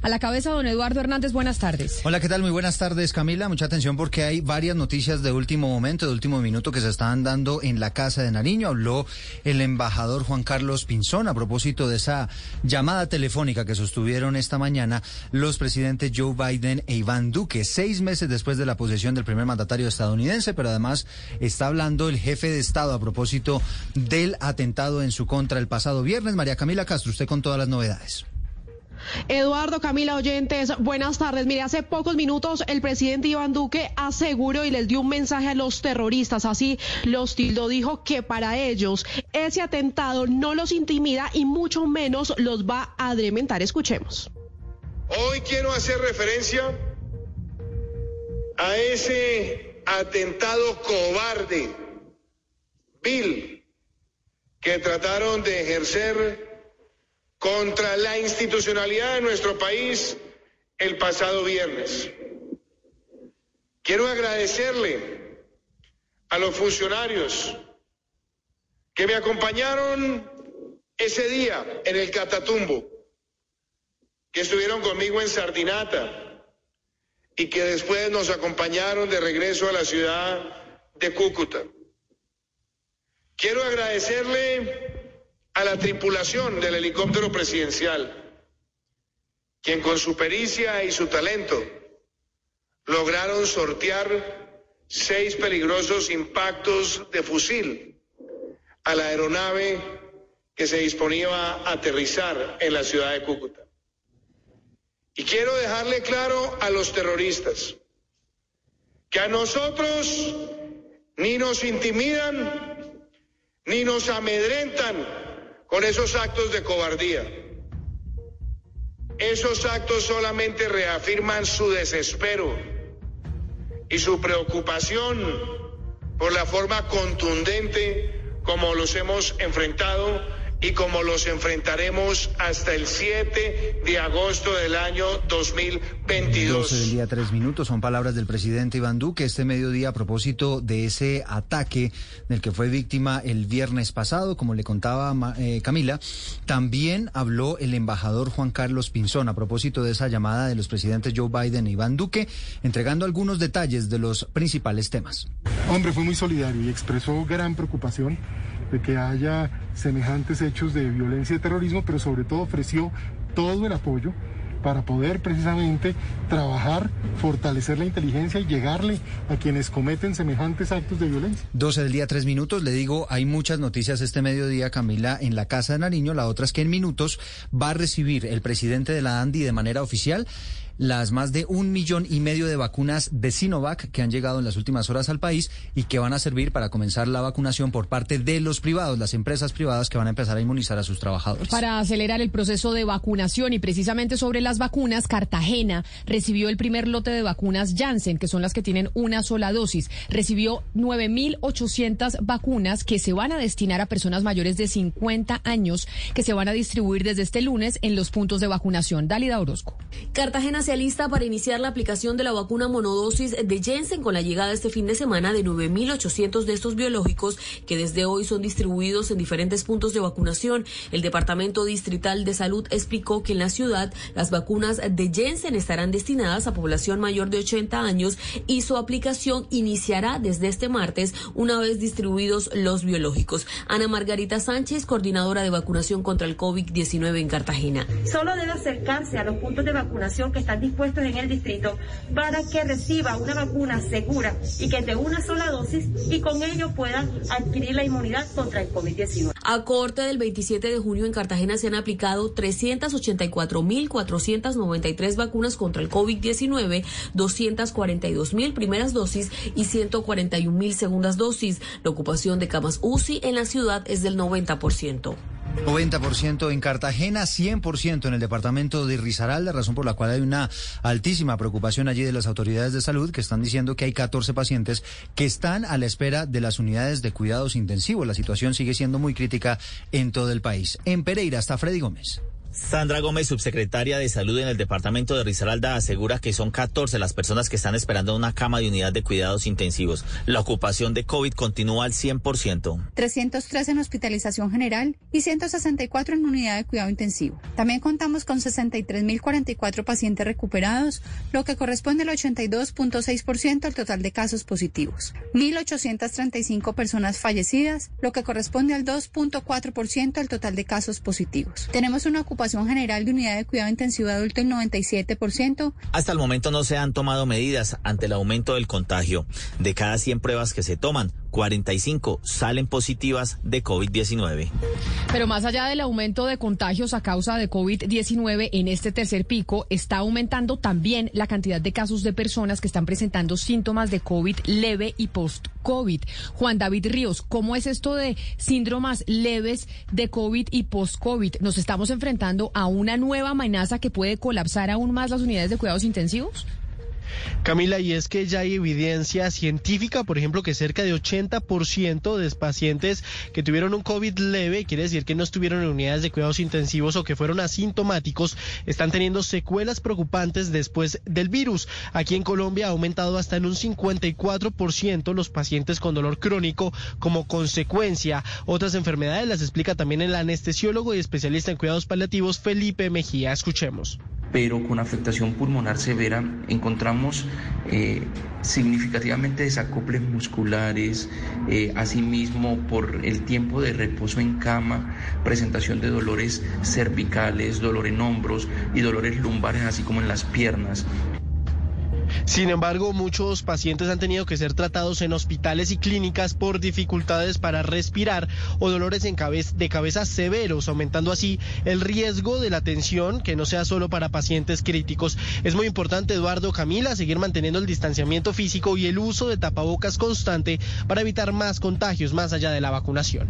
A la cabeza, don Eduardo Hernández, buenas tardes. Hola, ¿qué tal? Muy buenas tardes, Camila. Mucha atención porque hay varias noticias de último momento, de último minuto que se están dando en la Casa de Nariño. Habló el embajador Juan Carlos Pinzón a propósito de esa llamada telefónica que sostuvieron esta mañana los presidentes Joe Biden e Iván Duque, seis meses después de la posesión del primer mandatario estadounidense, pero además está hablando el jefe de Estado a propósito del atentado en su contra el pasado viernes. María Camila Castro, usted con todas las novedades. Eduardo, Camila Oyentes, buenas tardes. Mire, hace pocos minutos el presidente Iván Duque aseguró y les dio un mensaje a los terroristas, así los tildó, dijo que para ellos ese atentado no los intimida y mucho menos los va a adrementar. Escuchemos. Hoy quiero hacer referencia a ese atentado cobarde, vil, que trataron de ejercer contra la institucionalidad de nuestro país el pasado viernes. Quiero agradecerle a los funcionarios que me acompañaron ese día en el Catatumbo, que estuvieron conmigo en Sardinata y que después nos acompañaron de regreso a la ciudad de Cúcuta. Quiero agradecerle a la tripulación del helicóptero presidencial, quien con su pericia y su talento lograron sortear seis peligrosos impactos de fusil a la aeronave que se disponía a aterrizar en la ciudad de Cúcuta. Y quiero dejarle claro a los terroristas que a nosotros ni nos intimidan ni nos amedrentan con esos actos de cobardía. Esos actos solamente reafirman su desespero y su preocupación por la forma contundente como los hemos enfrentado y como los enfrentaremos hasta el 7 de agosto del año 2022. 12 del día, tres minutos. Son palabras del presidente Iván Duque este mediodía a propósito de ese ataque del que fue víctima el viernes pasado, como le contaba eh, Camila. También habló el embajador Juan Carlos Pinzón a propósito de esa llamada de los presidentes Joe Biden e Iván Duque, entregando algunos detalles de los principales temas. Hombre, fue muy solidario y expresó gran preocupación de que haya semejantes hechos de violencia y terrorismo, pero sobre todo ofreció todo el apoyo para poder precisamente trabajar, fortalecer la inteligencia y llegarle a quienes cometen semejantes actos de violencia. 12 del día, tres minutos. Le digo, hay muchas noticias este mediodía, Camila, en la Casa de Nariño. La otra es que en minutos va a recibir el presidente de la ANDI de manera oficial las más de un millón y medio de vacunas de Sinovac que han llegado en las últimas horas al país y que van a servir para comenzar la vacunación por parte de los privados, las empresas privadas que van a empezar a inmunizar a sus trabajadores. Para acelerar el proceso de vacunación y precisamente sobre las vacunas, Cartagena recibió el primer lote de vacunas Janssen, que son las que tienen una sola dosis. Recibió 9.800 vacunas que se van a destinar a personas mayores de 50 años que se van a distribuir desde este lunes en los puntos de vacunación. Dálida Orozco. Cartagena se alista para iniciar la aplicación de la vacuna monodosis de Jensen con la llegada este fin de semana de 9.800 de estos biológicos que desde hoy son distribuidos en diferentes puntos de vacunación. El Departamento Distrital de Salud explicó que en la ciudad las vacunas de Jensen estarán destinadas a población mayor de 80 años y su aplicación iniciará desde este martes una vez distribuidos los biológicos. Ana Margarita Sánchez, coordinadora de vacunación contra el COVID-19 en Cartagena. Solo debe acercarse a los puntos de vacunación que están dispuestos en el distrito para que reciba una vacuna segura y que de una sola dosis y con ello pueda adquirir la inmunidad contra el COVID-19. A corte del 27 de junio en Cartagena se han aplicado 384.493 vacunas contra el COVID-19, 242.000 primeras dosis y 141.000 segundas dosis. La ocupación de camas UCI en la ciudad es del 90%. 90% en Cartagena, 100% en el departamento de Risaralda, razón por la cual hay una altísima preocupación allí de las autoridades de salud que están diciendo que hay 14 pacientes que están a la espera de las unidades de cuidados intensivos. La situación sigue siendo muy crítica en todo el país. En Pereira está Freddy Gómez. Sandra Gómez, subsecretaria de Salud en el departamento de Risaralda, asegura que son 14 las personas que están esperando una cama de unidad de cuidados intensivos. La ocupación de COVID continúa al 100%. 303 en hospitalización general y 164 en unidad de cuidado intensivo. También contamos con 63.044 pacientes recuperados, lo que corresponde al 82.6% al total de casos positivos. 1.835 personas fallecidas, lo que corresponde al 2.4% al total de casos positivos. Tenemos una ocupación general de unidad de cuidado intensivo adulto en 97%. Hasta el momento no se han tomado medidas ante el aumento del contagio. De cada 100 pruebas que se toman, 45 salen positivas de COVID-19. Pero más allá del aumento de contagios a causa de COVID-19 en este tercer pico, está aumentando también la cantidad de casos de personas que están presentando síntomas de COVID leve y post-COVID. Juan David Ríos, ¿cómo es esto de síndromas leves de COVID y post-COVID? ¿Nos estamos enfrentando a una nueva amenaza que puede colapsar aún más las unidades de cuidados intensivos? Camila, y es que ya hay evidencia científica, por ejemplo, que cerca de 80% de pacientes que tuvieron un COVID leve, quiere decir que no estuvieron en unidades de cuidados intensivos o que fueron asintomáticos, están teniendo secuelas preocupantes después del virus. Aquí en Colombia ha aumentado hasta en un 54% los pacientes con dolor crónico como consecuencia. Otras enfermedades las explica también el anestesiólogo y especialista en cuidados paliativos Felipe Mejía. Escuchemos pero con afectación pulmonar severa encontramos eh, significativamente desacoples musculares, eh, asimismo por el tiempo de reposo en cama, presentación de dolores cervicales, dolor en hombros y dolores lumbares, así como en las piernas. Sin embargo, muchos pacientes han tenido que ser tratados en hospitales y clínicas por dificultades para respirar o dolores de cabeza severos, aumentando así el riesgo de la atención, que no sea solo para pacientes críticos. Es muy importante, Eduardo Camila, seguir manteniendo el distanciamiento físico y el uso de tapabocas constante para evitar más contagios más allá de la vacunación.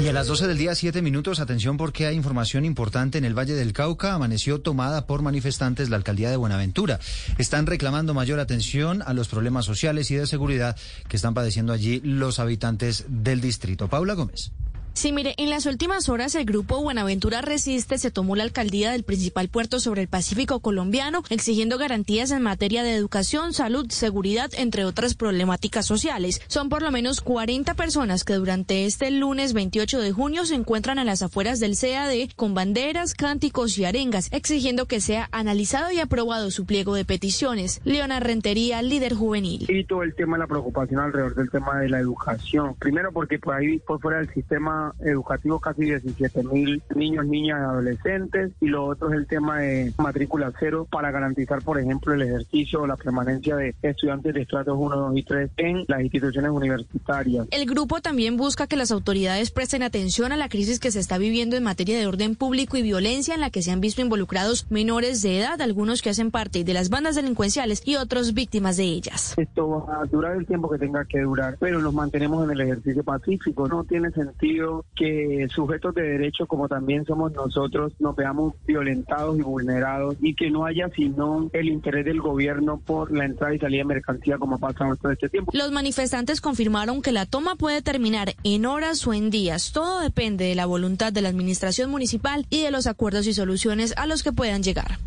Y a las 12 del día, 7 minutos, atención porque hay información importante en el Valle del Cauca. Amaneció tomada por manifestantes la alcaldía de Buenaventura. Están reclamando mayor atención a los problemas sociales y de seguridad que están padeciendo allí los habitantes del distrito. Paula Gómez. Sí, mire, en las últimas horas el grupo Buenaventura Resiste se tomó la alcaldía del principal puerto sobre el Pacífico colombiano, exigiendo garantías en materia de educación, salud, seguridad, entre otras problemáticas sociales. Son por lo menos 40 personas que durante este lunes 28 de junio se encuentran a las afueras del CAD con banderas, cánticos y arengas, exigiendo que sea analizado y aprobado su pliego de peticiones. Leona Rentería, líder juvenil. Y todo el tema de la preocupación alrededor del tema de la educación. Primero porque por ahí, por fuera del sistema educativo casi 17 mil niños, niñas y adolescentes y lo otro es el tema de matrícula cero para garantizar, por ejemplo, el ejercicio o la permanencia de estudiantes de estratos 1, 2 y 3 en las instituciones universitarias. El grupo también busca que las autoridades presten atención a la crisis que se está viviendo en materia de orden público y violencia en la que se han visto involucrados menores de edad, algunos que hacen parte de las bandas delincuenciales y otros víctimas de ellas. Esto va a durar el tiempo que tenga que durar, pero nos mantenemos en el ejercicio pacífico. No tiene sentido que sujetos de derecho como también somos nosotros nos veamos violentados y vulnerados y que no haya sino el interés del gobierno por la entrada y salida de mercancía como pasa todo este tiempo. Los manifestantes confirmaron que la toma puede terminar en horas o en días. Todo depende de la voluntad de la administración municipal y de los acuerdos y soluciones a los que puedan llegar.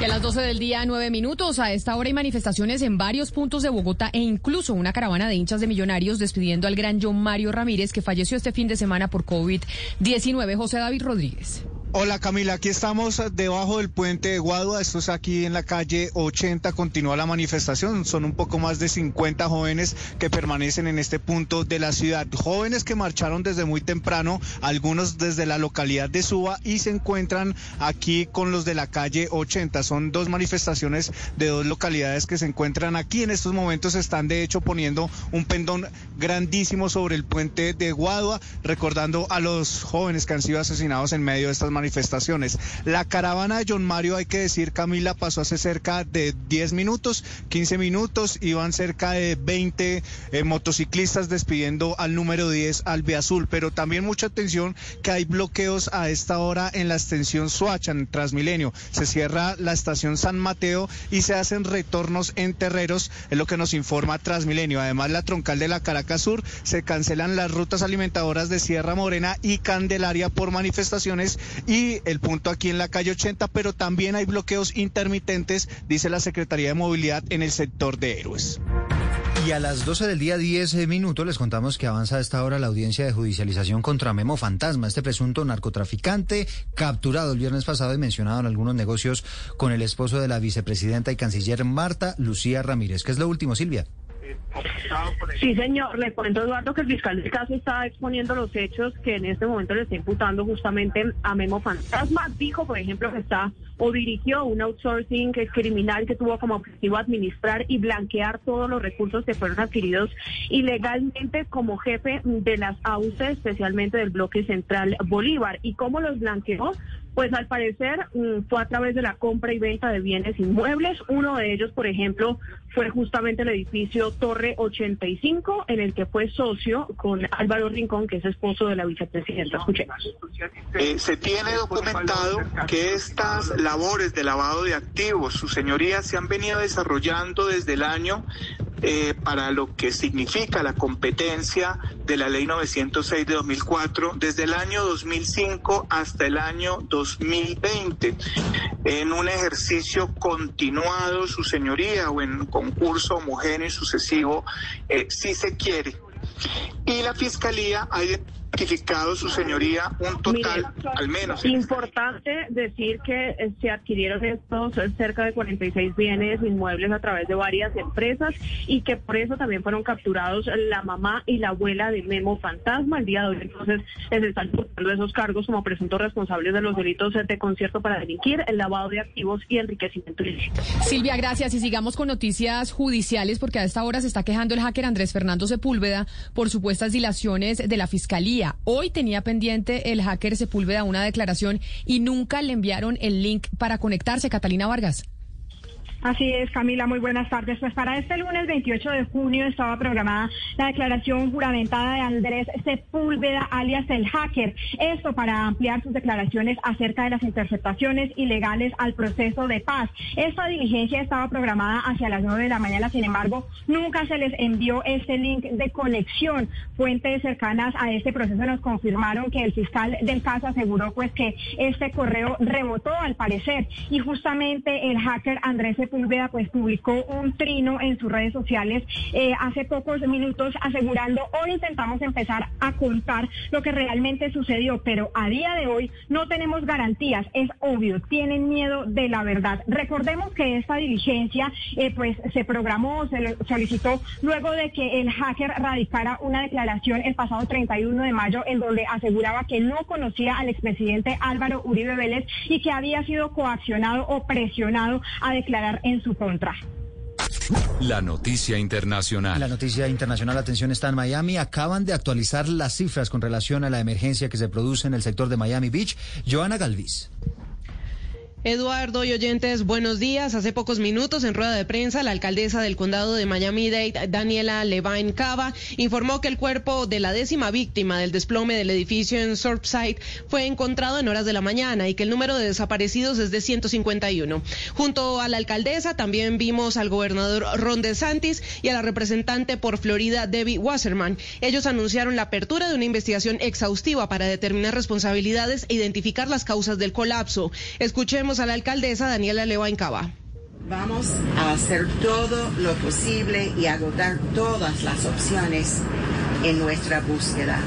Y a las 12 del día, nueve minutos. A esta hora hay manifestaciones en varios puntos de Bogotá e incluso una caravana de hinchas de millonarios despidiendo al gran John Mario Ramírez que falleció este fin de semana por COVID-19. José David Rodríguez. Hola Camila, aquí estamos debajo del puente de Guadua, esto es aquí en la calle 80, continúa la manifestación, son un poco más de 50 jóvenes que permanecen en este punto de la ciudad, jóvenes que marcharon desde muy temprano, algunos desde la localidad de Suba y se encuentran aquí con los de la calle 80, son dos manifestaciones de dos localidades que se encuentran aquí, en estos momentos están de hecho poniendo un pendón grandísimo sobre el puente de Guadua, recordando a los jóvenes que han sido asesinados en medio de estas manifestaciones manifestaciones. La caravana de John Mario, hay que decir, Camila, pasó hace cerca de 10 minutos, 15 minutos, iban cerca de 20 eh, motociclistas despidiendo al número 10, Albe Azul, pero también mucha atención que hay bloqueos a esta hora en la extensión Suacha, en Transmilenio. Se cierra la estación San Mateo y se hacen retornos en terreros, es lo que nos informa Transmilenio. Además, la troncal de la Caracas Sur se cancelan las rutas alimentadoras de Sierra Morena y Candelaria por manifestaciones y el punto aquí en la calle 80, pero también hay bloqueos intermitentes, dice la Secretaría de Movilidad en el sector de Héroes. Y a las 12 del día 10 minutos les contamos que avanza a esta hora la audiencia de judicialización contra Memo Fantasma, este presunto narcotraficante capturado el viernes pasado y mencionado en algunos negocios con el esposo de la vicepresidenta y canciller Marta Lucía Ramírez. ¿Qué es lo último, Silvia? Sí, señor. Le cuento, Eduardo, que el fiscal del caso está exponiendo los hechos que en este momento le está imputando justamente a Memo Fantasma. Dijo, por ejemplo, que está o dirigió un outsourcing criminal que tuvo como objetivo administrar y blanquear todos los recursos que fueron adquiridos ilegalmente como jefe de las AUCE, especialmente del bloque central Bolívar. ¿Y cómo los blanqueó? Pues al parecer mm, fue a través de la compra y venta de bienes inmuebles. Uno de ellos, por ejemplo, fue justamente el edificio Torre 85, en el que fue socio con Álvaro Rincón, que es esposo de la vicepresidenta. Escuchemos. Eh, se tiene documentado que estas labores de lavado de activos, su señoría, se han venido desarrollando desde el año eh, para lo que significa la competencia de la ley 906 de 2004 desde el año 2005 hasta el año 2020 en un ejercicio continuado su señoría o en concurso homogéneo y sucesivo eh, si se quiere. Y la fiscalía ha su señoría un total al menos. Importante decir que eh, se adquirieron estos eh, cerca de 46 bienes inmuebles a través de varias empresas y que por eso también fueron capturados la mamá y la abuela de Memo Fantasma. El día de hoy entonces se están imputando esos cargos como presuntos responsables de los delitos de concierto para delinquir, el lavado de activos y enriquecimiento ilícito. Silvia, gracias y sigamos con noticias judiciales porque a esta hora se está quejando el hacker Andrés Fernando Sepúlveda por supuestas dilaciones de la fiscalía. Hoy tenía pendiente el hacker Sepúlveda una declaración y nunca le enviaron el link para conectarse. Catalina Vargas. Así es, Camila, muy buenas tardes. Pues para este lunes 28 de junio estaba programada la declaración juramentada de Andrés Sepúlveda, alias el hacker. Esto para ampliar sus declaraciones acerca de las interceptaciones ilegales al proceso de paz. Esta diligencia estaba programada hacia las 9 de la mañana, sin embargo, nunca se les envió este link de conexión. Fuentes cercanas a este proceso nos confirmaron que el fiscal del caso aseguró pues que este correo rebotó al parecer y justamente el hacker Andrés Sepúlveda Sepúlveda pues publicó un trino en sus redes sociales eh, hace pocos minutos asegurando hoy intentamos empezar a contar lo que realmente sucedió, pero a día de hoy no tenemos garantías, es obvio, tienen miedo de la verdad. Recordemos que esta diligencia eh, pues se programó, se solicitó luego de que el hacker radicara una declaración el pasado 31 de mayo en donde aseguraba que no conocía al expresidente Álvaro Uribe Vélez y que había sido coaccionado o presionado a declarar en su contra. La noticia internacional. La noticia internacional, atención, está en Miami. Acaban de actualizar las cifras con relación a la emergencia que se produce en el sector de Miami Beach. Joana Galvis. Eduardo y oyentes, buenos días. Hace pocos minutos, en rueda de prensa, la alcaldesa del condado de Miami-Dade, Daniela Levine Cava, informó que el cuerpo de la décima víctima del desplome del edificio en Surfside fue encontrado en horas de la mañana y que el número de desaparecidos es de 151. Junto a la alcaldesa también vimos al gobernador Ron DeSantis y a la representante por Florida, Debbie Wasserman. Ellos anunciaron la apertura de una investigación exhaustiva para determinar responsabilidades e identificar las causas del colapso. Escuchemos a la alcaldesa Daniela Leva Cava. Vamos a hacer todo lo posible y agotar todas las opciones en nuestra búsqueda.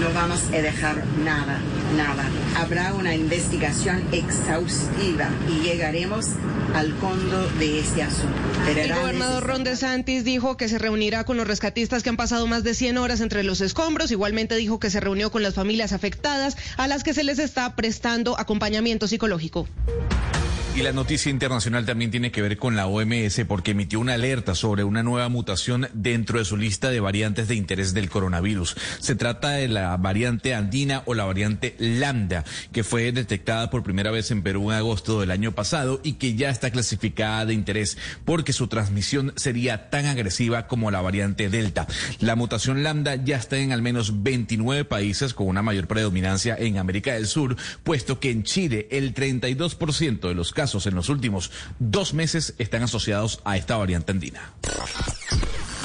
No vamos a dejar nada, nada. Habrá una investigación exhaustiva y llegaremos al fondo de este asunto. el gobernador Ron DeSantis dijo que se reunirá con los rescatistas que han pasado más de 100 horas entre los escombros. Igualmente dijo que se reunió con las familias afectadas a las que se les está prestando acompañamiento psicológico. Y la noticia internacional también tiene que ver con la OMS porque emitió una alerta sobre una nueva mutación dentro de su lista de variantes de interés del coronavirus. Se trata de la variante andina o la variante lambda, que fue detectada por primera vez en Perú en agosto del año pasado y que ya está clasificada de interés porque su transmisión sería tan agresiva como la variante delta. La mutación lambda ya está en al menos 29 países con una mayor predominancia en América del Sur, puesto que en Chile el 32% de los casos en los últimos dos meses están asociados a esta variante andina.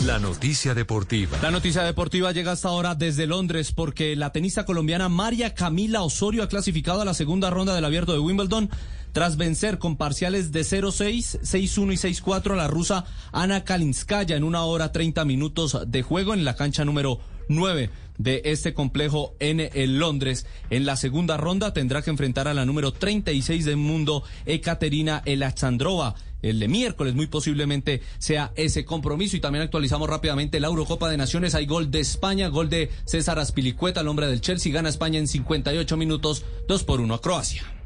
La noticia deportiva. La noticia deportiva llega hasta ahora desde Londres porque la tenista colombiana María Camila Osorio ha clasificado a la segunda ronda del abierto de Wimbledon tras vencer con parciales de 0-6, 6-1 y 6-4 a la rusa Ana Kalinskaya en una hora 30 minutos de juego en la cancha número 9 de este complejo en Londres. En la segunda ronda tendrá que enfrentar a la número 36 del mundo, Ekaterina Elachandrova el de miércoles muy posiblemente sea ese compromiso. Y también actualizamos rápidamente la Eurocopa de Naciones. Hay gol de España gol de César Aspilicueta el hombre del Chelsea. Gana España en 58 minutos 2 por 1 a Croacia